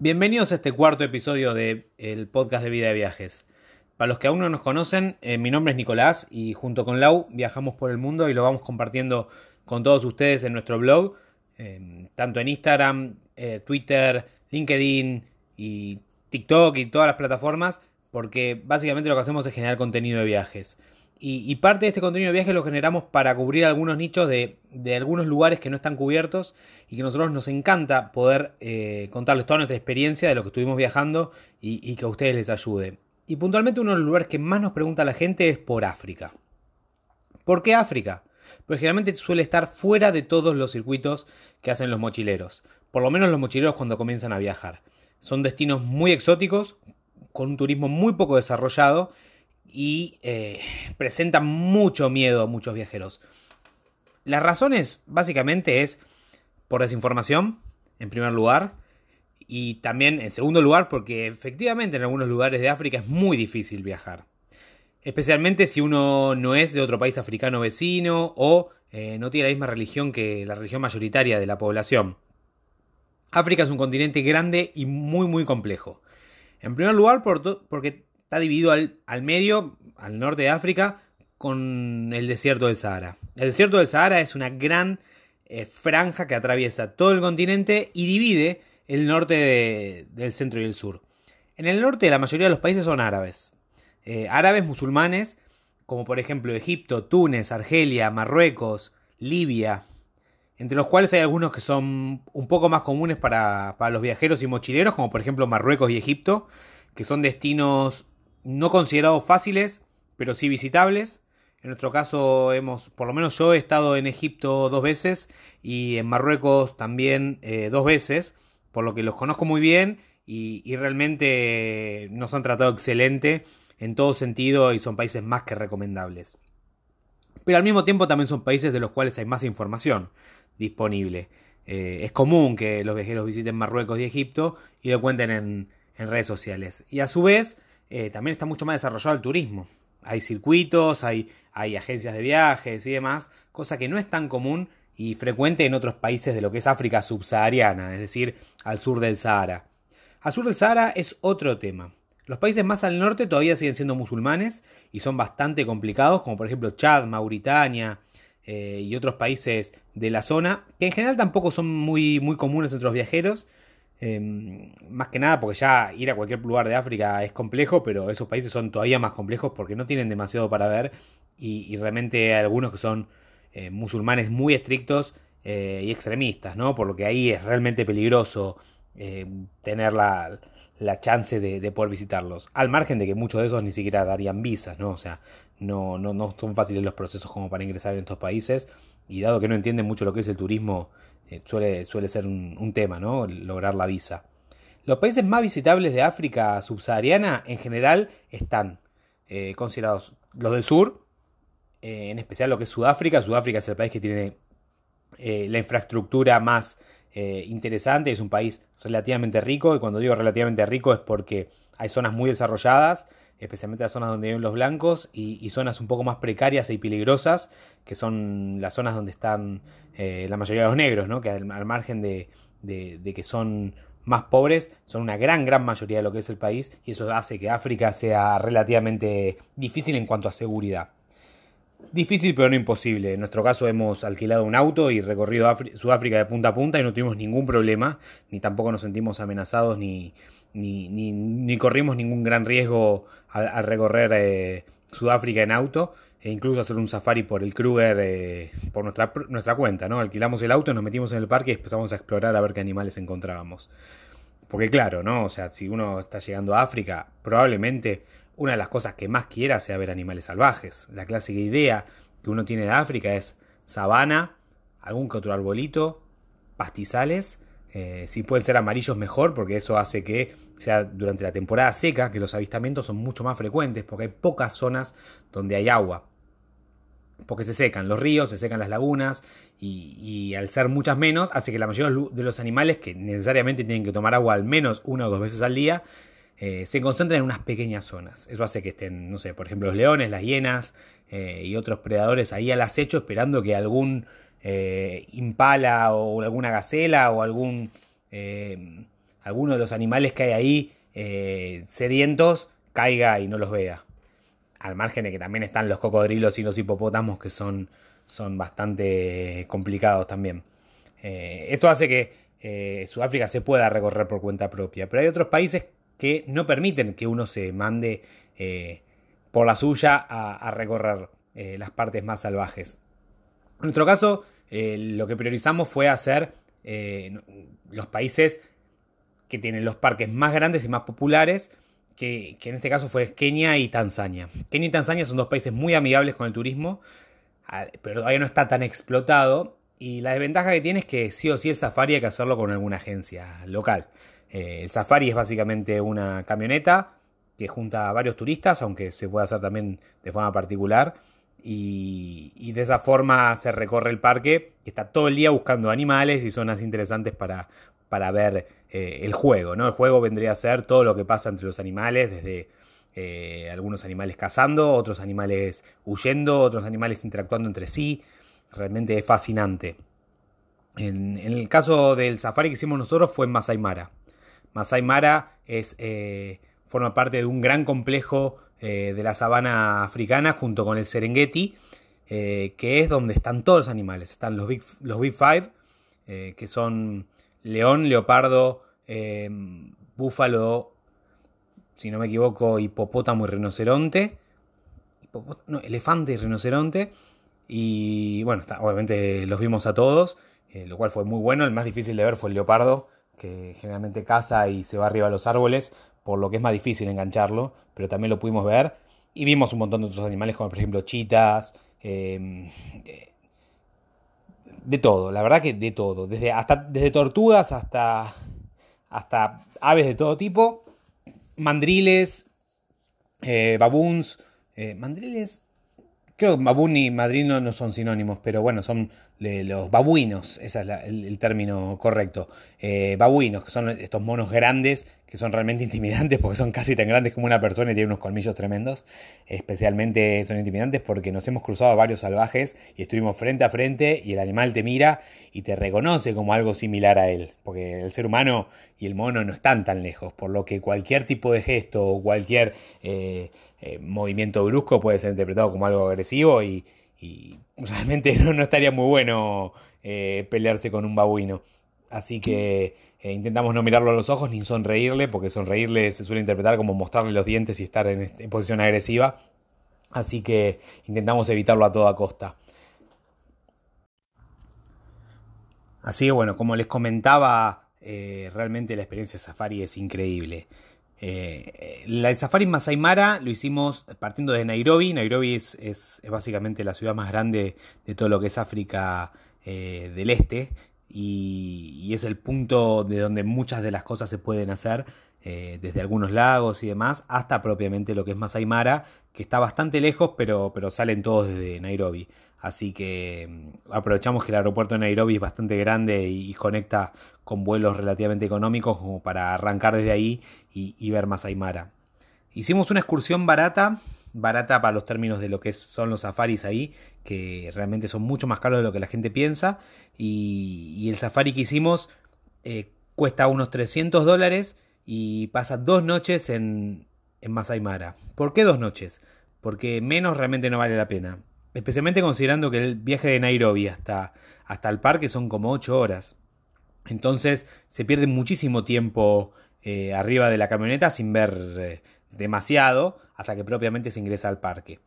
Bienvenidos a este cuarto episodio del podcast de Vida de Viajes. Para los que aún no nos conocen, eh, mi nombre es Nicolás y junto con Lau viajamos por el mundo y lo vamos compartiendo con todos ustedes en nuestro blog, eh, tanto en Instagram, eh, Twitter, LinkedIn y TikTok y todas las plataformas, porque básicamente lo que hacemos es generar contenido de viajes. Y, parte de este contenido de viajes lo generamos para cubrir algunos nichos de, algunos lugares que no están cubiertos y que a nosotros nos encanta poder eh, contarles toda nuestra experiencia de lo que estuvimos viajando y, y, que a ustedes les ayude. Y puntualmente uno de los lugares que más nos pregunta la gente es por África. ¿Por qué África? Porque generalmente suele estar fuera de todos los circuitos que hacen los mochileros. Por lo menos los mochileros cuando comienzan a viajar. Son destinos muy exóticos, con un turismo muy poco desarrollado y eh, presentan mucho miedo a muchos viajeros. Las razones básicamente es por desinformación, en primer lugar, y también en segundo lugar porque efectivamente en algunos lugares de África es muy difícil viajar. Especialmente si uno no es de otro país africano vecino o eh, no tiene la misma religión que la religión mayoritaria de la población. África es un continente grande y muy muy complejo. En primer lugar porque está dividido al, medio, al norte de África, con el desierto del Sahara. El desierto del Sahara es una gran eh, franja que atraviesa todo el continente y divide el norte del centro y el sur. En el norte la mayoría de los países son árabes. Eh, árabes musulmanes, como por ejemplo Egipto, Túnez, Argelia, Marruecos, Libia, entre los cuales hay algunos que son un poco más comunes para, los viajeros y mochileros, como por ejemplo Marruecos y Egipto, que son destinos no considerados fáciles, pero sí visitables. En nuestro caso hemos, por lo menos yo he estado en Egipto dos veces y en Marruecos también eh, dos veces, por lo que los conozco muy bien y, realmente nos han tratado excelente en todo sentido y son países más que recomendables. Pero al mismo tiempo también son países de los cuales hay más información disponible. Eh, es común que los viajeros visiten Marruecos y Egipto y lo cuenten en, redes sociales. Y a su vez, eh, también está mucho más desarrollado el turismo. Hay circuitos, hay, hay agencias de viajes y demás, cosa que no es tan común y frecuente en otros países de lo que es África subsahariana, es decir, al sur del Sahara. Al sur del Sahara es otro tema. Los países más al norte todavía siguen siendo musulmanes y son bastante complicados, como por ejemplo Chad, Mauritania, eh, y otros países de la zona, que en general tampoco son muy, muy comunes entre los viajeros. Em, más que nada porque ya ir a cualquier lugar de África es complejo, pero esos países son todavía más complejos porque no tienen demasiado para ver y, realmente hay algunos que son eh, musulmanes muy estrictos eh, y extremistas, ¿no? Por lo que ahí es realmente peligroso tener la, la chance de, poder visitarlos. Al margen de que muchos de esos ni siquiera darían visas, ¿no? O sea, no, no, no son fáciles los procesos como para ingresar en estos países. Y dado que no entienden mucho lo que es el turismo, eh, suele, suele ser un, tema, ¿no? Lograr la visa. Los países más visitables de África subsahariana en general están eh, considerados los del sur, eh, en especial lo que es Sudáfrica. Sudáfrica es el país que tiene la infraestructura más interesante, es un país relativamente rico, y cuando digo relativamente rico es porque hay zonas muy desarrolladas, especialmente las zonas donde viven los blancos, y, zonas un poco más precarias y peligrosas, que son las zonas donde están eh, la mayoría de los negros, ¿no? que al, margen de, de, que son más pobres, son una gran, gran mayoría de lo que es el país, y eso hace que África sea relativamente difícil en cuanto a seguridad. Difícil pero no imposible. En nuestro caso hemos alquilado un auto y recorrido Sudáfrica de punta a punta y no tuvimos ningún problema, ni tampoco nos sentimos amenazados ni, ni, ni, corrimos ningún gran riesgo al, recorrer eh, Sudáfrica en auto e incluso hacer un safari por el Kruger eh, por nuestra, nuestra cuenta. ¿no? Alquilamos el auto, nos metimos en el parque y empezamos a explorar a ver qué animales encontrábamos. Porque claro, ¿no? O sea, si uno está llegando a África, probablemente una de las cosas que más quiera sea ver animales salvajes. La clásica idea que uno tiene de África es sabana, algún que otro arbolito, pastizales. Eh, si pueden ser amarillos mejor, porque eso hace que sea durante la temporada seca, que los avistamientos son mucho más frecuentes, porque hay pocas zonas donde hay agua. Porque se secan los ríos, se secan las lagunas, y, al ser muchas menos, hace que la mayoría de los animales que necesariamente tienen que tomar agua al menos una o dos veces al día, eh, se concentran en unas pequeñas zonas. Eso hace que estén, no sé, por ejemplo, los leones, las hienas eh, y otros predadores ahí al acecho esperando que algún eh, impala o alguna gacela o algún, alguno de los animales que hay ahí eh, sedientos caiga y no los vea. Al margen de que también están los cocodrilos y los hipopótamos que son, son bastante complicados también. Eh, esto hace que eh, Sudáfrica se pueda recorrer por cuenta propia, pero hay otros países que no permiten que uno se mande por la suya a, recorrer las partes más salvajes. En nuestro caso, lo que priorizamos fue hacer los países que tienen los parques más grandes y más populares, que, en este caso fue Kenia y Tanzania. Kenia y Tanzania son dos países muy amigables con el turismo, pero todavía no está tan explotado. Y la desventaja que tiene es que sí o sí el safari hay que hacerlo con alguna agencia local. Eh, el safari es básicamente una camioneta que junta a varios turistas, aunque se puede hacer también de forma particular. Y, de esa forma se recorre el parque, que está todo el día buscando animales y zonas interesantes para, para ver eh, el juego, ¿no? El juego vendría a ser todo lo que pasa entre los animales, desde eh, algunos animales cazando, otros animales huyendo, otros animales interactuando entre sí. Realmente es fascinante. En, el caso del safari que hicimos nosotros fue en Masai Mara. Masai Mara es, eh, forma parte de un gran complejo de la sabana africana junto con el Serengeti, que es donde están todos los animales. Están los Big, los big Five, que son león, leopardo, búfalo, si no me equivoco, hipopótamo y rinoceronte. no, elefante y rinoceronte. Y bueno, obviamente los vimos a todos, eh, lo cual fue muy bueno. El más difícil de ver fue el leopardo, que generalmente caza y se va arriba a los árboles, por lo que es más difícil engancharlo, pero también lo pudimos ver. Y vimos un montón de otros animales, como por ejemplo chitas, em, de todo, la verdad que de todo. Desde, hasta, desde tortugas hasta, hasta aves de todo tipo. Mandriles, eh, baboons. Eh, mandriles, creo que baboon y madrino no son sinónimos, pero bueno, son los babuinos, ese es el, término correcto. Eh, babuinos, que son estos monos grandes, que son realmente intimidantes porque son casi tan grandes como una persona y tienen unos colmillos tremendos. Especialmente son intimidantes porque nos hemos cruzado a varios salvajes y estuvimos frente a frente y el animal te mira y te reconoce como algo similar a él. Porque el ser humano y el mono no están tan lejos, por lo que cualquier tipo de gesto o cualquier eh, eh, movimiento brusco puede ser interpretado como algo agresivo y realmente no, estaría muy bueno eh, pelearse con un babuino. Así que eh, intentamos no mirarlo a los ojos ni sonreírle, porque sonreírle se suele interpretar como mostrarle los dientes y estar en, posición agresiva. Así que intentamos evitarlo a toda costa. Así que bueno, como les comentaba, realmente la experiencia Safari es increíble. Eh, el safari Masai Mara lo hicimos partiendo de Nairobi. Nairobi es, básicamente la ciudad más grande de todo lo que es África eh, del Este y, es el punto de donde muchas de las cosas se pueden hacer, eh, desde algunos lagos y demás, hasta propiamente lo que es Masai Mara, que está bastante lejos, pero, pero salen todos desde Nairobi. Así que mm, aprovechamos que el aeropuerto de Nairobi es bastante grande y, conecta con vuelos relativamente económicos como para arrancar desde ahí y, ver Masai Mara. Hicimos una excursión barata, barata para los términos de lo que son los safaris ahí, que realmente son mucho más caros de lo que la gente piensa. Y, el safari que hicimos eh, cuesta unos 300 dólares y pasa dos noches en, en Masai Mara. ¿Por qué dos noches? Porque menos realmente no vale la pena. Especialmente considerando que el viaje de Nairobi hasta, hasta el parque son como 8 horas. Entonces se pierde muchísimo tiempo eh, arriba de la camioneta sin ver eh, demasiado hasta que propiamente se ingresa al parque.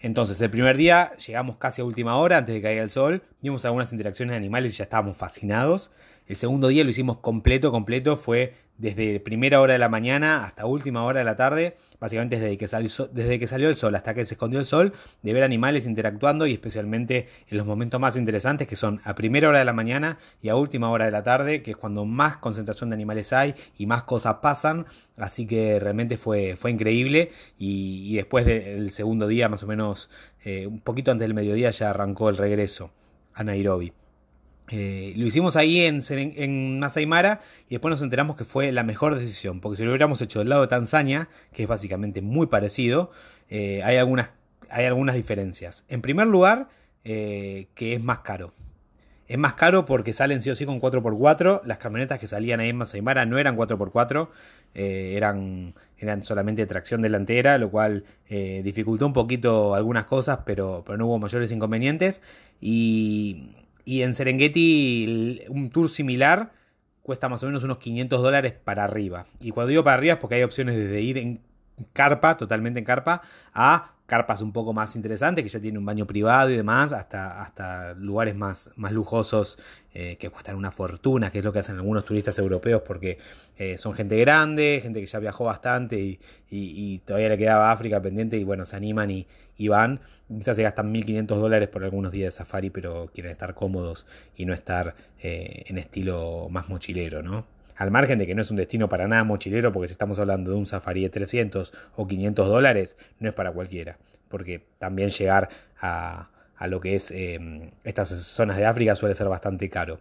Entonces, el primer día llegamos casi a última hora, antes de que caiga el sol, vimos algunas interacciones de animales y ya estábamos fascinados. El segundo día lo hicimos completo, completo, fue desde primera hora de la mañana hasta última hora de la tarde, básicamente desde que, salió, desde que salió el sol hasta que se escondió el sol, de ver animales interactuando y especialmente en los momentos más interesantes que son a primera hora de la mañana y a última hora de la tarde, que es cuando más concentración de animales hay y más cosas pasan, así que realmente fue, fue increíble y, después del segundo día, más o menos eh, un poquito antes del mediodía, ya arrancó el regreso a Nairobi. Eh, lo hicimos ahí en, en Masai Mara y después nos enteramos que fue la mejor decisión, porque si lo hubiéramos hecho del lado de Tanzania, que es básicamente muy parecido, eh, hay, algunas, hay algunas diferencias. En primer lugar, eh, que es más caro. Es más caro porque salen sí o sí con 4x4. Las camionetas que salían ahí en Masai Mara no eran 4x4, eh, eran, eran solamente tracción delantera, lo cual dificultó un poquito algunas cosas, pero, pero no hubo mayores inconvenientes. Y, y en Serengeti un tour similar cuesta más o menos unos 500 dólares para arriba. Y cuando digo para arriba es porque hay opciones desde ir en carpa, totalmente en carpa, a carpas un poco más interesantes, que ya tiene un baño privado y demás, hasta, hasta lugares más, más lujosos eh, que cuestan una fortuna, que es lo que hacen algunos turistas europeos, porque eh, son gente grande, gente que ya viajó bastante y, todavía le quedaba África pendiente y bueno, se animan y, van. Quizás se gastan 1.500 dólares por algunos días de safari, pero quieren estar cómodos y no estar eh, en estilo más mochilero, ¿no? al margen de que no es un destino para nada mochilero, porque si estamos hablando de un safari de 300 o 500 dólares, no es para cualquiera, porque también llegar a, lo que es em, estas zonas de África suele ser bastante caro.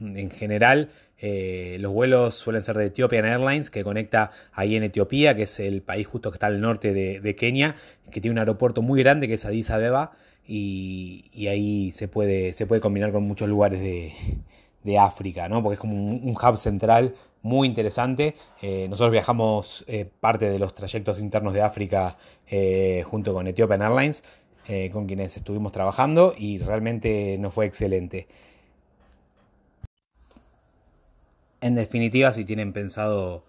En general, eh, los vuelos suelen ser de Ethiopian Airlines, que conecta ahí en Etiopía, que es el país justo que está al norte de, Kenia, que tiene un aeropuerto muy grande que es Addis Abeba, y, ahí se puede, se puede combinar con muchos lugares de, África, ¿no? porque es como un, hub central muy interesante. Eh, nosotros viajamos eh, parte de los trayectos internos de África junto con Ethiopian Airlines, con quienes estuvimos trabajando y realmente nos fue excelente. En definitiva, si tienen pensado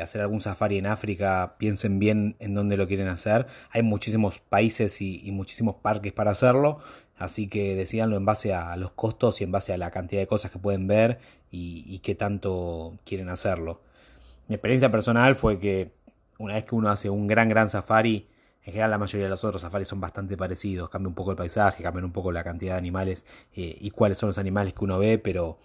hacer algún safari en África, piensen bien en dónde lo quieren hacer. Hay muchísimos países y muchísimos parques para hacerlo. Así que decidanlo en base a los costos y en base a la cantidad de cosas que pueden ver y, qué tanto quieren hacerlo. Mi experiencia personal fue que una vez que uno hace un gran, gran safari, en general la mayoría de los otros safaris son bastante parecidos, cambia un poco el paisaje, cambia un poco la cantidad de animales eh, y cuáles son los animales que uno ve, pero,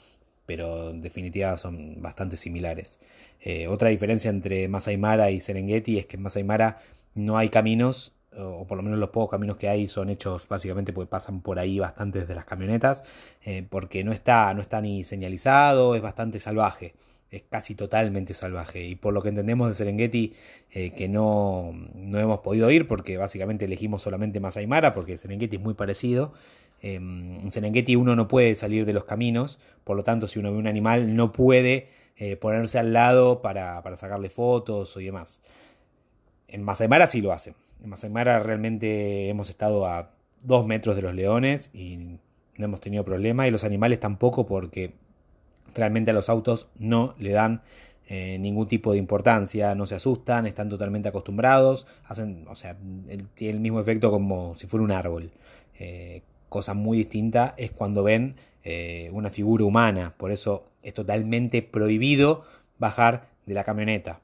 pero en definitiva son bastante similares. Eh, otra diferencia entre Masai Mara y Serengeti es que en Masai Mara no hay caminos o por lo menos los pocos caminos que hay son hechos básicamente porque pasan por ahí bastantes de las camionetas, eh, porque no está, no está ni señalizado, es bastante salvaje, es casi totalmente salvaje. Y por lo que entendemos de Serengeti, eh, que no, no, hemos podido ir, porque básicamente elegimos solamente Masai Mara, porque Serengeti es muy parecido. Em, en Serengeti uno no puede salir de los caminos, por lo tanto si uno ve un animal no puede eh, ponerse al lado para, para sacarle fotos o demás. En Masai Mara sí lo hacen en Masaimara realmente hemos estado a dos metros de los leones y no hemos tenido problema y los animales tampoco porque realmente a los autos no le dan eh, ningún tipo de importancia, no se asustan, están totalmente acostumbrados, hacen, o sea, tiene el mismo efecto como si fuera un árbol. Eh, cosa muy distinta es cuando ven eh, una figura humana, por eso es totalmente prohibido bajar de la camioneta.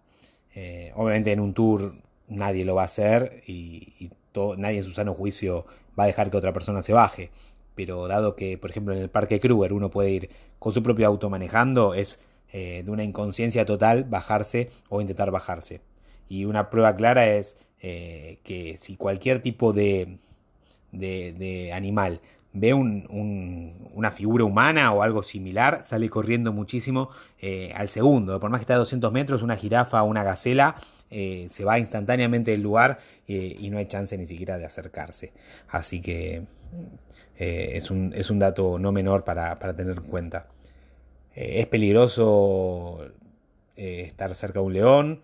obviamente en un tour nadie lo va a hacer y, nadie en su sano juicio va a dejar que otra persona se baje. Pero dado que, por ejemplo, en el Parque Kruger uno puede ir con su propio auto manejando, es eh, de una inconsciencia total bajarse o intentar bajarse. Y una prueba clara es eh, que si cualquier tipo de, de, animal ve una figura humana o algo similar, sale corriendo muchísimo eh, al segundo. Por más que esté a 200 metros, una jirafa o una gacela eh, se va instantáneamente del lugar eh, y no hay chance ni siquiera de acercarse. Así que eh, es, un, dato no menor para, tener en cuenta. es peligroso estar cerca de un león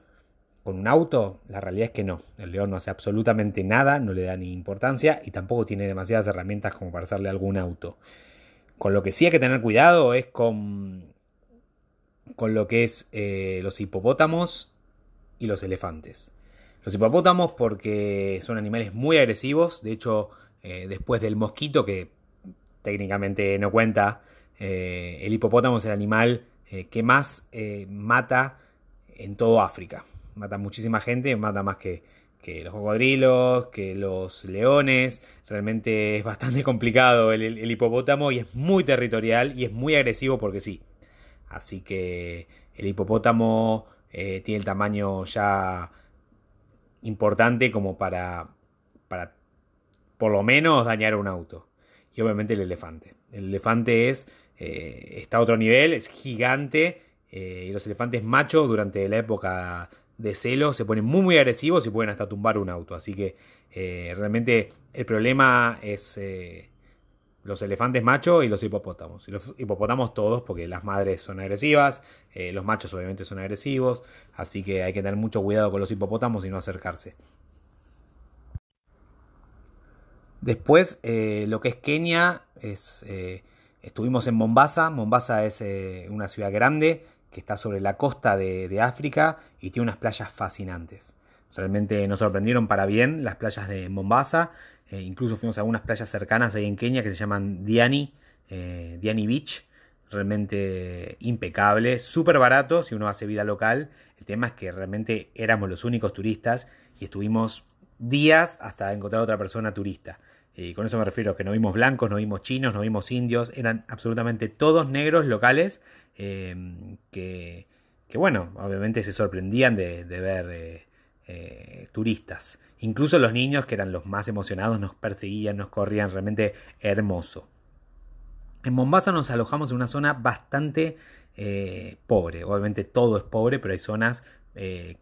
con un auto. La realidad es que no. El león no hace absolutamente nada, no le da ni importancia y tampoco tiene demasiadas herramientas como para hacerle algún auto. Con lo que sí hay que tener cuidado es con, con lo que es los hipopótamos y los elefantes. Los hipopótamos porque son animales muy agresivos, de hecho eh, después del mosquito que técnicamente no cuenta, eh, el hipopótamo es el animal eh, que más mata en todo África. Mata muchísima gente, mata más que, que, los cocodrilos, que los leones. Realmente es bastante complicado el, hipopótamo y es muy territorial y es muy agresivo porque sí. Así que el hipopótamo eh, tiene el tamaño ya importante como para, para por lo menos dañar un auto. Y obviamente el elefante. El elefante es, eh, está a otro nivel, es gigante. Eh, y los elefantes machos durante la época de celo se ponen muy muy agresivos y pueden hasta tumbar un auto. Así que realmente el problema es los elefantes machos y los hipopótamos. Y los hipopótamos todos, porque las madres son agresivas, eh, los machos obviamente son agresivos, así que hay que tener mucho cuidado con los hipopótamos y no acercarse. Después, eh, lo que es Kenia, es, eh, estuvimos en Mombasa. Mombasa es una ciudad grande que está sobre la costa de, África y tiene unas playas fascinantes. Realmente nos sorprendieron para bien las playas de Mombasa. Eh, incluso fuimos a algunas playas cercanas ahí en Kenia que se llaman Diani, eh, Diani Beach. Realmente impecable, súper barato si uno hace vida local. El tema es que realmente éramos los únicos turistas y estuvimos días hasta encontrar otra persona turista. Y con eso me refiero a que no vimos blancos, no vimos chinos, no vimos indios, eran absolutamente todos negros locales eh, que, bueno, obviamente se sorprendían de, ver eh, turistas. Incluso los niños, que eran los más emocionados, nos perseguían, nos corrían, realmente hermoso. En Mombasa nos alojamos en una zona bastante eh, pobre. Obviamente todo es pobre, pero hay zonas eh,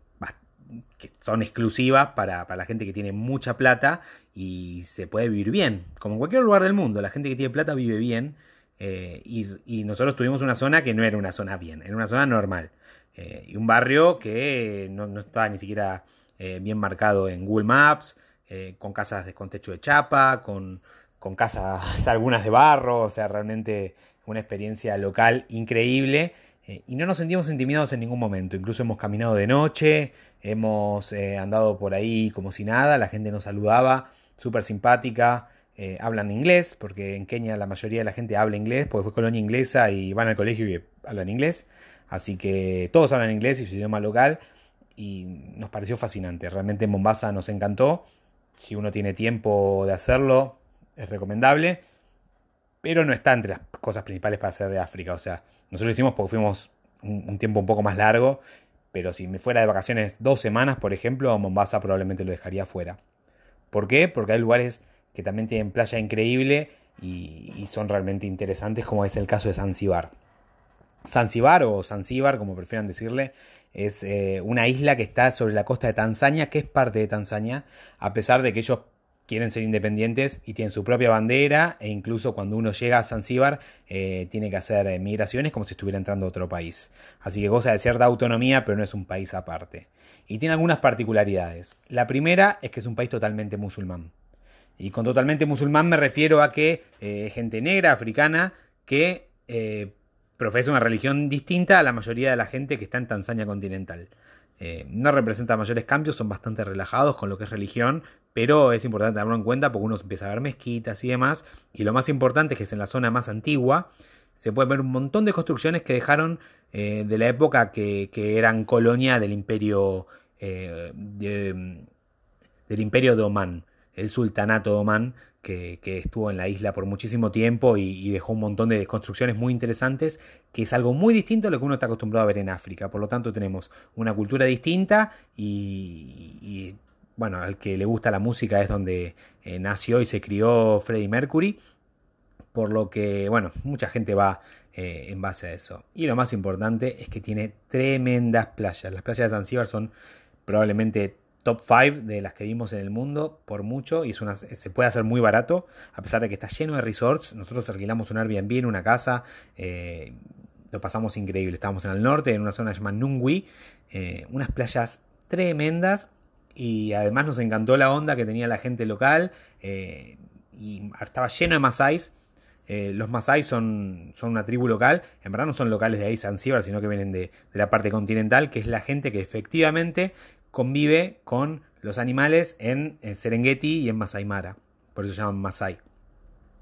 que son exclusivas para, la gente que tiene mucha plata y se puede vivir bien. Como en cualquier lugar del mundo, la gente que tiene plata vive bien. Y, nosotros tuvimos una zona que no era una zona bien, era una zona normal. y un barrio que no, estaba ni siquiera eh, bien marcado en Google Maps, eh, con casas de, con techo de chapa, con, con casas algunas de barro, o sea, realmente una experiencia local increíble. Eh, y no nos sentimos intimidados en ningún momento. Incluso hemos caminado de noche, hemos andado por ahí como si nada, la gente nos saludaba, súper simpática. Hablan inglés, porque en Kenia la mayoría de la gente habla inglés, porque fue colonia inglesa y van al colegio y hablan inglés. Así que todos hablan inglés y su idioma local y nos pareció fascinante. Realmente Mombasa nos encantó. Si uno tiene tiempo de hacerlo, es recomendable. Pero no está entre las cosas principales para hacer de África. O sea, nosotros lo hicimos porque fuimos un, tiempo un poco más largo. Pero si me fuera de vacaciones dos semanas, por ejemplo, Mombasa probablemente lo dejaría fuera. ¿Por qué? Porque hay lugares que también tienen playa increíble y, son realmente interesantes, como es el caso de Zanzibar. Zanzibar o Zanzibar, como prefieran decirle, es eh, una isla que está sobre la costa de Tanzania, que es parte de Tanzania, a pesar de que ellos quieren ser independientes y tienen su propia bandera e incluso cuando uno llega a Zanzíbar eh, tiene que hacer eh, migraciones como si estuviera entrando a otro país. Así que goza de cierta autonomía, pero no es un país aparte. Y tiene algunas particularidades. La primera es que es un país totalmente musulmán. Y con totalmente musulmán me refiero a que gente negra, africana, que profesa una religión distinta a la mayoría de la gente que está en Tanzania continental. Eh, no representa mayores cambios, son bastante relajados con lo que es religión, pero es importante tenerlo en cuenta porque uno empieza a ver mezquitas y demás. Y lo más importante es que es en la zona más antigua. Se puede ver un montón de construcciones que dejaron eh, de la época que, eran colonia del imperio eh, del imperio de Omán, el sultanato de Omán, que, estuvo en la isla por muchísimo tiempo y, dejó un montón de construcciones muy interesantes, que es algo muy distinto a lo que uno está acostumbrado a ver en África. Por lo tanto, tenemos una cultura distinta y, bueno, al que le gusta la música es donde eh, nació y se crió Freddie Mercury. Por lo que, bueno, mucha gente va eh, en base a eso. Y lo más importante es que tiene tremendas playas. Las playas de Zanzíbar son probablemente top 5 de las que vimos en el mundo por mucho y se puede hacer muy barato a pesar de que está lleno de resorts. Nosotros alquilamos un Airbnb en una casa, eh, lo pasamos increíble. Estábamos en el norte, en una zona llamada Nungui, eh, unas playas tremendas y además nos encantó la onda que tenía la gente local eh, y estaba lleno de masáis. los Masai son, son, una tribu local, en verdad no son locales de ahí Zanzíbar, sino que vienen de, de, la parte continental, que es la gente que efectivamente convive con los animales en, Serengeti y en Masai Mara. Por eso se llaman Masai.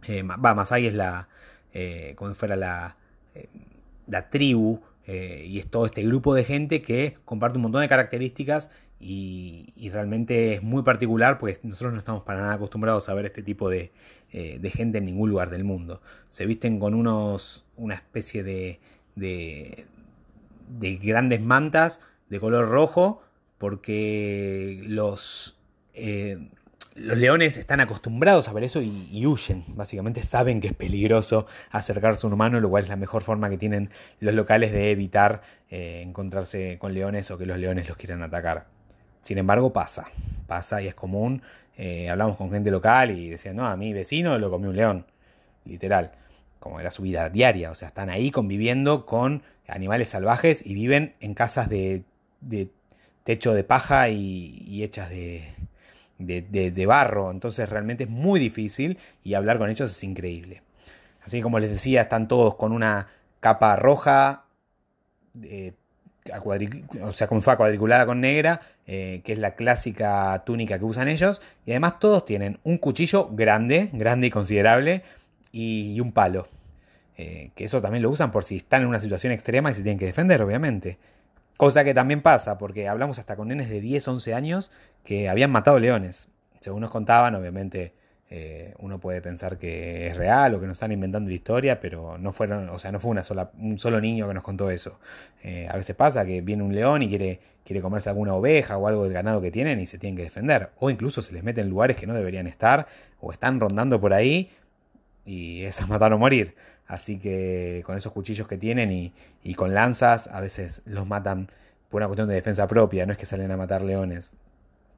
Eh, va, Masai es la, eh, como fuera la, eh, la tribu y es todo este grupo de gente que comparte un montón de características y, realmente es muy particular porque nosotros no estamos para nada acostumbrados a ver este tipo de, de gente en ningún lugar del mundo. Se visten con unos, una especie de, de, de grandes mantas de color rojo porque los, eh, los leones están acostumbrados a ver eso y, huyen. Básicamente saben que es peligroso acercarse a un humano, lo cual es la mejor forma que tienen los locales de evitar eh, encontrarse con leones o que los leones los quieran atacar. Sin embargo, pasa, pasa y es común. Eh, hablamos con gente local y decían, no, a mi vecino lo comió un león. literal, como era su vida diaria, o sea, están ahí conviviendo con animales salvajes y viven en casas de, techo de paja y, hechas de, barro, entonces realmente es muy difícil y hablar con ellos es increíble. Así que como les decía, están todos con una capa roja, eh, o sea, como fue cuadriculada con negra, eh, que es la clásica túnica que usan ellos. Y además todos tienen un cuchillo grande, grande y considerable, y, un palo. Eh, que eso también lo usan por si están en una situación extrema y se tienen que defender, obviamente. Cosa que también pasa, porque hablamos hasta con nenes de 10, 11 años que habían matado leones. Según nos contaban, obviamente eh, uno puede pensar que es real o que nos están inventando la historia, pero no fueron, o sea, no fue una sola, un solo niño que nos contó eso. Eh, a veces pasa que viene un león y quiere, quiere comerse alguna oveja o algo del ganado que tienen y se tienen que defender. O incluso se les mete en lugares que no deberían estar o están rondando por ahí y es a matar o morir. Así que con esos cuchillos que tienen y, y con lanzas a veces los matan por una cuestión de defensa propia, no es que salen a matar leones.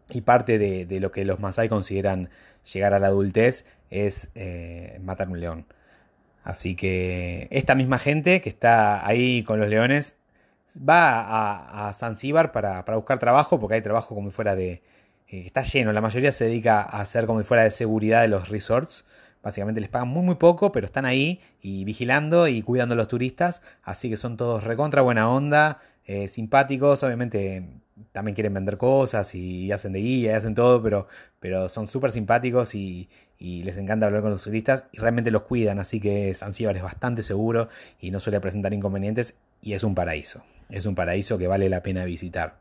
Y parte de, lo que los Masai consideran llegar a la adultez es eh, matar un león. Así que esta misma gente que está ahí con los leones va a, a Zanzíbar para, buscar trabajo, porque hay trabajo como fuera de... Eh, está lleno, la mayoría se dedica a hacer como fuera de seguridad de los resorts. Básicamente les pagan muy muy poco, pero están ahí y vigilando y cuidando a los turistas. Así que son todos recontra buena onda, eh, simpáticos. Obviamente también quieren vender cosas y hacen de guía y hacen todo, pero, pero son súper simpáticos y, les encanta hablar con los turistas y realmente los cuidan, así que Zanzíbar es bastante seguro y no suele presentar inconvenientes y es un paraíso, es un paraíso que vale la pena visitar.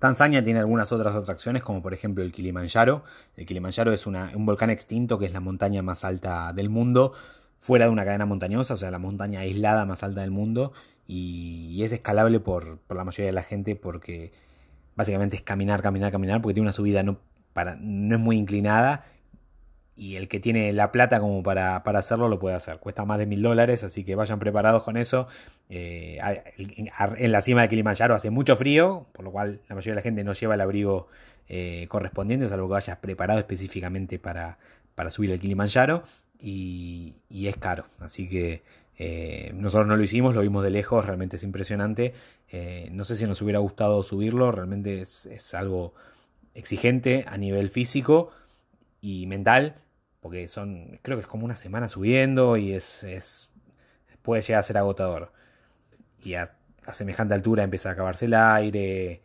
Tanzania tiene algunas otras atracciones, como por ejemplo el Kilimanjaro. El Kilimanjaro es un volcán extinto que es la montaña más alta del mundo, fuera de una cadena montañosa, o sea, la montaña aislada más alta del mundo, y, es escalable por, la mayoría de la gente porque básicamente es caminar, caminar, caminar, porque tiene una subida no, para, no es muy inclinada y el que tiene la plata como para, hacerlo lo puede hacer. Cuesta más de mil dólares, así que vayan preparados con eso. Eh, en la cima de Kilimanjaro hace mucho frío, por lo cual la mayoría de la gente no lleva el abrigo eh, correspondiente, salvo que vayas preparado específicamente para, para subir el Kilimanjaro. Y, y es caro, así que eh, nosotros no lo hicimos, lo vimos de lejos, realmente es impresionante. Eh, no sé si nos hubiera gustado subirlo, realmente es, algo exigente a nivel físico y mental, porque son, creo que es como una semana subiendo y es, puede llegar a ser agotador. Y a, semejante altura empieza a acabarse el aire.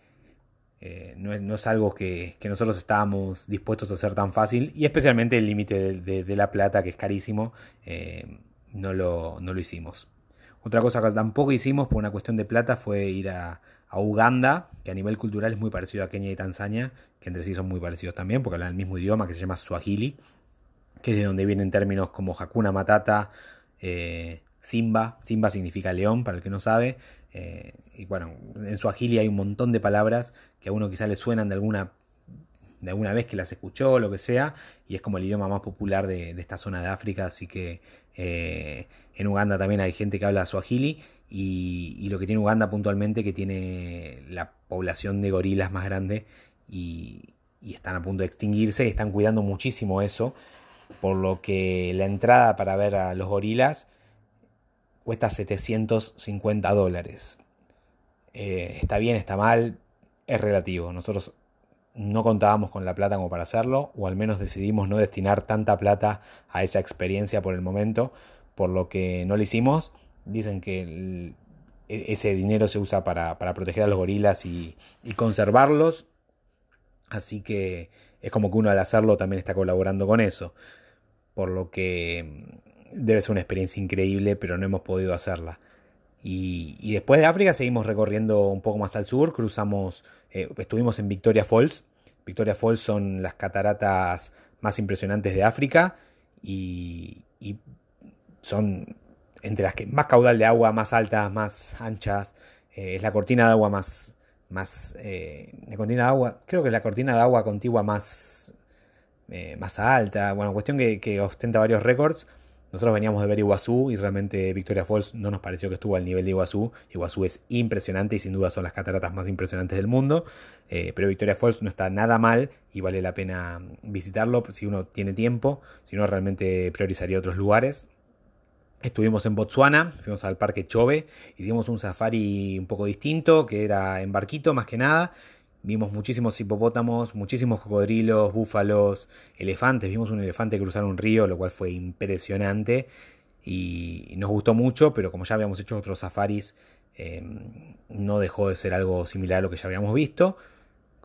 Eh, no, es, algo que, nosotros estábamos dispuestos a hacer tan fácil y especialmente el límite de, la plata que es carísimo no lo, no lo hicimos. Otra cosa que tampoco hicimos por una cuestión de plata fue ir a, Uganda, que a nivel cultural es muy parecido a Kenia y Tanzania, que entre sí son muy parecidos también, porque hablan el mismo idioma que se llama Swahili, que es de donde vienen términos como Hakuna Matata, eh, Simba, Simba significa león, para el que no sabe, eh, y bueno, en Swahili hay un montón de palabras que a uno quizá le suenan de alguna de alguna vez que las escuchó o lo que sea, y es como el idioma más popular de, esta zona de África, así que eh, en Uganda también hay gente que habla suajili, y, y, lo que tiene Uganda puntualmente que tiene la población de gorilas más grande y, están a punto de extinguirse y están cuidando muchísimo eso, por lo que la entrada para ver a los gorilas cuesta 750 dólares. Eh, está bien, está mal, es relativo. Nosotros no contábamos con la plata como para hacerlo, o al menos decidimos no destinar tanta plata a esa experiencia por el momento, por lo que no lo hicimos. Dicen que e, ese dinero se usa para, proteger a los gorilas y, conservarlos, así que es como que uno al hacerlo también está colaborando con eso, por lo que mm, debe ser una experiencia increíble, pero no hemos podido hacerla. Y, después de África seguimos recorriendo un poco más al sur, cruzamos, eh, estuvimos en Victoria Falls. Victoria Falls son las cataratas más impresionantes de África y, son entre las que más caudal de agua, más altas, más anchas. Eh, es la cortina de agua más, más eh, cortina de agua, creo que es la cortina de agua contigua más, más alta. Bueno, cuestión que, que ostenta varios récords Nosotros veníamos de ver Iguazú y realmente Victoria Falls no nos pareció que estuvo al nivel de Iguazú. Iguazú es impresionante y sin duda son las cataratas más impresionantes del mundo. Eh, pero Victoria Falls no está nada mal y vale la pena visitarlo si uno tiene tiempo. Si no, realmente priorizaría otros lugares. Estuvimos en Botswana, fuimos al parque Chobe, hicimos un safari un poco distinto, que era en barquito más que nada. Vimos muchísimos hipopótamos, muchísimos cocodrilos, búfalos, elefantes. Vimos un elefante cruzar un río, lo cual fue impresionante y nos gustó mucho, pero como ya habíamos hecho otros safaris, em, no dejó de ser algo similar a lo que ya habíamos visto.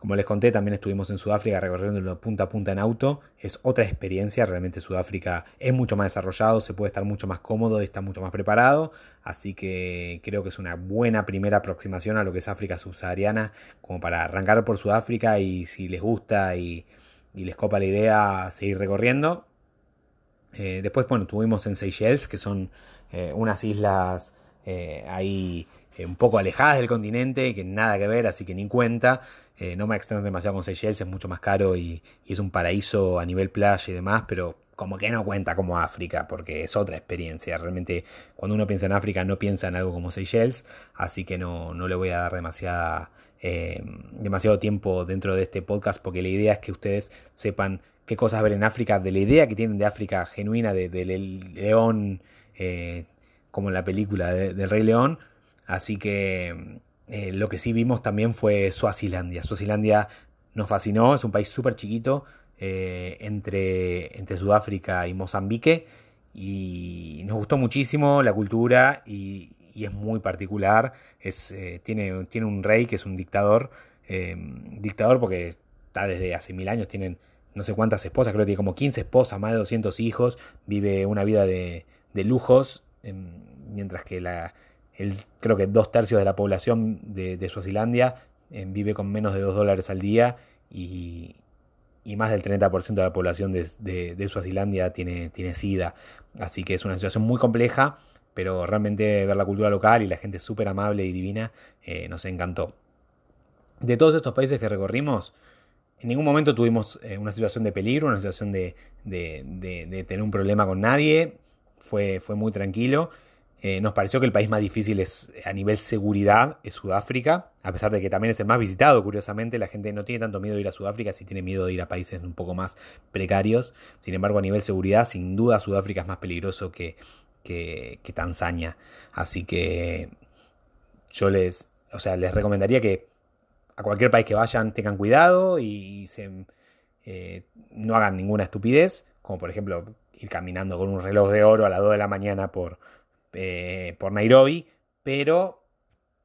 Como les conté, también estuvimos en Sudáfrica recorriendo punta a punta en auto. Es otra experiencia, realmente Sudáfrica es mucho más desarrollado, se puede estar mucho más cómodo, está mucho más preparado. Así que creo que es una buena primera aproximación a lo que es África subsahariana, como para arrancar por Sudáfrica y si les gusta y, les copa la idea, seguir recorriendo. Eh, después, bueno, estuvimos en Seychelles, que son eh, unas islas eh, ahí un poco alejadas del continente, que nada que ver, así que ni cuenta. Eh, no me extiendo demasiado con Seychelles, es mucho más caro y, es un paraíso a nivel playa y demás, pero como que no cuenta como África, porque es otra experiencia. Realmente cuando uno piensa en África no piensa en algo como Seychelles, así que no, no le voy a dar eh, demasiado tiempo dentro de este podcast, porque la idea es que ustedes sepan qué cosas ver en África, de la idea que tienen de África genuina, del león, eh, como en la película del Rey León. Así que eh, lo que sí vimos también fue Suazilandia. Suazilandia nos fascinó, es un país súper chiquito eh, entre, entre Sudáfrica y Mozambique y nos gustó muchísimo la cultura y, es muy particular. Es, eh, tiene, tiene un rey que es un dictador, dictador porque está desde hace mil años, tienen no sé cuántas esposas, creo que tiene como 15 esposas, más de 200 hijos, vive una vida de, de lujos, em, mientras que la, creo que dos tercios de la población de, Suazilandia eh, vive con menos de 2 dólares al día y, más del 30% de la población de, de, Suazilandia tiene, tiene SIDA. Así que es una situación muy compleja, pero realmente ver la cultura local y la gente súper amable y divina eh, nos encantó. De todos estos países que recorrimos, en ningún momento tuvimos eh, una situación de peligro, una situación de, de, tener un problema con nadie. Fue, fue muy tranquilo. Eh, nos pareció que el país más difícil es, a nivel seguridad es Sudáfrica, a pesar de que también es el más visitado, curiosamente, la gente no tiene tanto miedo de ir a Sudáfrica, si tiene miedo de ir a países un poco más precarios. Sin embargo, a nivel seguridad, sin duda Sudáfrica es más peligroso que, que, Tanzania. Así que yo les, o sea, les recomendaría que a cualquier país que vayan tengan cuidado y se, eh, no hagan ninguna estupidez, como por ejemplo ir caminando con un reloj de oro a las 2 de la mañana por eh, por Nairobi, pero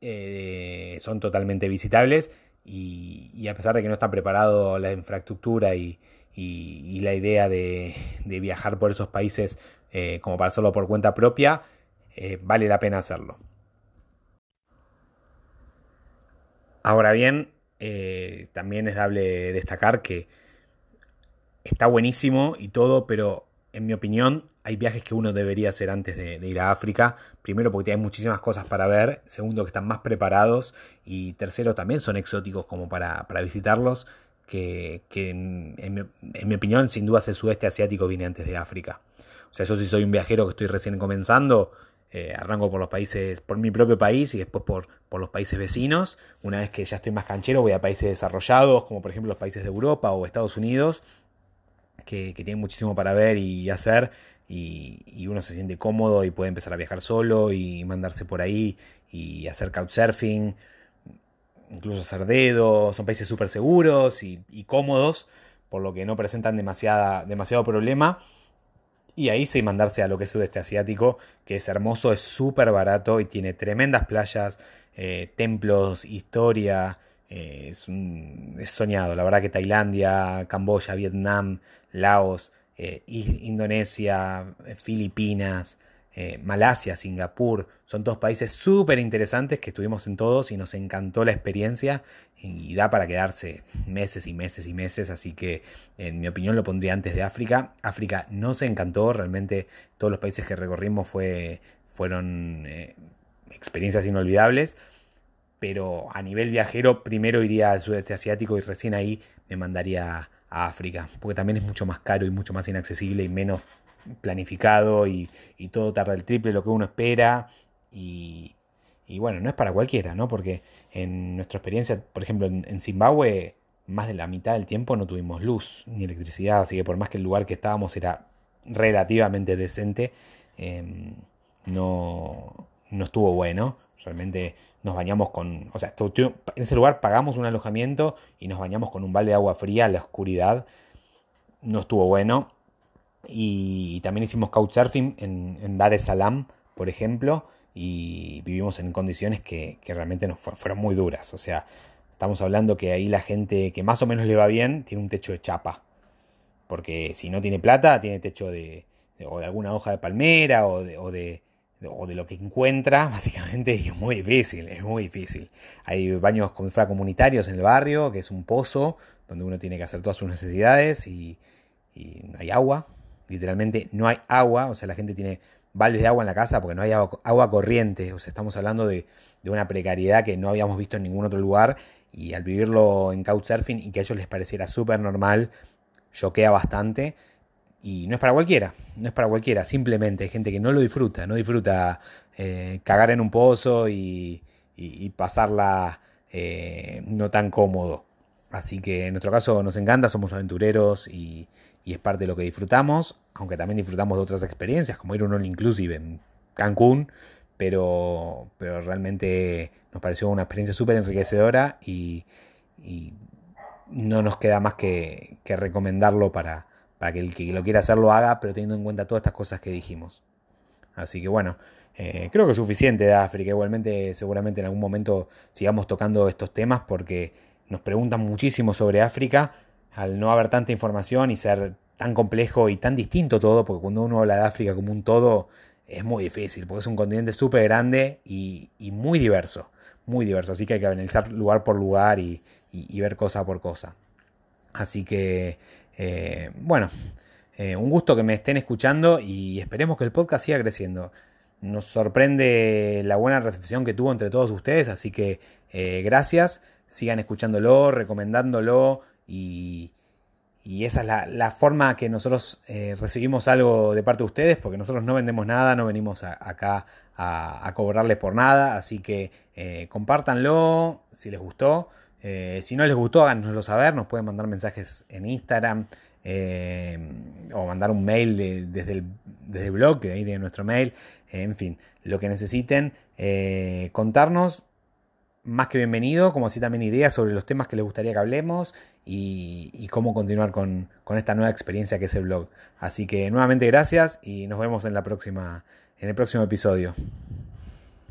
eh, son totalmente visitables y, a pesar de que no está preparado la infraestructura y, la idea de, viajar por esos países eh, como para hacerlo por cuenta propia, vale la pena hacerlo. Ahora bien, también es dable destacar que está buenísimo y todo, pero en mi opinión hay viajes que uno debería hacer antes de, ir a África. Primero porque hay muchísimas cosas para ver. Segundo que están más preparados. Y tercero también son exóticos como para, visitarlos. Que, en, mi, opinión sin duda el sudeste asiático viene antes de África. O sea, yo si soy un viajero que estoy recién comenzando, eh, arranco por los países, por mi propio país y después por, por, los países vecinos. Una vez que ya estoy más canchero, voy a países desarrollados, como por ejemplo los países de Europa o Estados Unidos, que, tienen muchísimo para ver y hacer y, uno se siente cómodo y puede empezar a viajar solo y mandarse por ahí y hacer couchsurfing, incluso hacer dedo, son países súper seguros y, cómodos, por lo que no presentan demasiada, demasiado problema. Y ahí sí mandarse a lo que es sudeste asiático, que es hermoso, es súper barato y tiene tremendas playas, eh, templos, historia. Eh, es, es soñado, la verdad que Tailandia, Camboya, Vietnam, Laos, eh, Indonesia, eh, Filipinas, Malasia, Singapur, son todos países súper interesantes que estuvimos en todos y nos encantó la experiencia y da para quedarse meses y meses y meses, así que en mi opinión lo pondría antes de África. África no se encantó, realmente todos los países que recorrimos fue, fueron experiencias inolvidables, pero a nivel viajero primero iría al sudeste asiático y recién ahí me mandaría a África, porque también es mucho más caro y mucho más inaccesible y menos planificado y, todo tarda el triple lo que uno espera. Y, bueno, no es para cualquiera, ¿no? Porque en nuestra experiencia, por ejemplo, en, Zimbabue, más de la mitad del tiempo no tuvimos luz ni electricidad, así que por más que el lugar que estábamos era relativamente decente, em, no, no estuvo bueno. Realmente nos bañamos con, o sea, en ese lugar pagamos un alojamiento y nos bañamos con un balde de agua fría a la oscuridad. No estuvo bueno. Y, también hicimos couchsurfing en, en Dar es Salaam, por ejemplo, y vivimos en condiciones que, realmente nos fueron muy duras. O sea, estamos hablando que ahí la gente que más o menos le va bien tiene un techo de chapa. Porque si no tiene plata, tiene techo de, o de alguna hoja de palmera o de lo que encuentra, básicamente, es muy difícil, es muy difícil. Hay baños comunitarios en el barrio, que es un pozo, donde uno tiene que hacer todas sus necesidades y, no hay agua, literalmente no hay agua, o sea, la gente tiene baldes de agua en la casa porque no hay agua, corriente, o sea, estamos hablando de, de, una precariedad que no habíamos visto en ningún otro lugar y al vivirlo en Couchsurfing y que a ellos les pareciera súper normal, choquea bastante. Y no es para cualquiera, no es para cualquiera, simplemente hay gente que no lo disfruta, no disfruta eh, cagar en un pozo y, pasarla eh, no tan cómodo. Así que en nuestro caso nos encanta, somos aventureros y, es parte de lo que disfrutamos, aunque también disfrutamos de otras experiencias, como ir a un All Inclusive en Cancún, pero, pero realmente nos pareció una experiencia súper enriquecedora y, no nos queda más que recomendarlo para, para que el que lo quiera hacer lo haga, pero teniendo en cuenta todas estas cosas que dijimos. Así que bueno, eh, creo que es suficiente de África. Igualmente, seguramente en algún momento sigamos tocando estos temas porque nos preguntan muchísimo sobre África al no haber tanta información y ser tan complejo y tan distinto todo, porque cuando uno habla de África como un todo es muy difícil, porque es un continente súper grande y, muy diverso, muy diverso, así que hay que analizar lugar por lugar y ver cosa por cosa. Así que eh, bueno, eh, un gusto que me estén escuchando y esperemos que el podcast siga creciendo. Nos sorprende la buena recepción que tuvo entre todos ustedes, así que eh, gracias, sigan escuchándolo, recomendándolo y, esa es la, forma que nosotros recibimos algo de parte de ustedes, porque nosotros no vendemos nada, no venimos acá a, a, cobrarles por nada, así que compártanlo si les gustó. Eh, si no les gustó, háganoslo saber, nos pueden mandar mensajes en Instagram eh, o mandar un mail desde, el, desde, blog, que ahí tiene nuestro mail, eh, en fin, lo que necesiten, contarnos. Más que bienvenido, como así también ideas sobre los temas que les gustaría que hablemos y, cómo continuar con, con esta nueva experiencia que es el blog. Así que nuevamente gracias y nos vemos en la próxima, en el próximo episodio.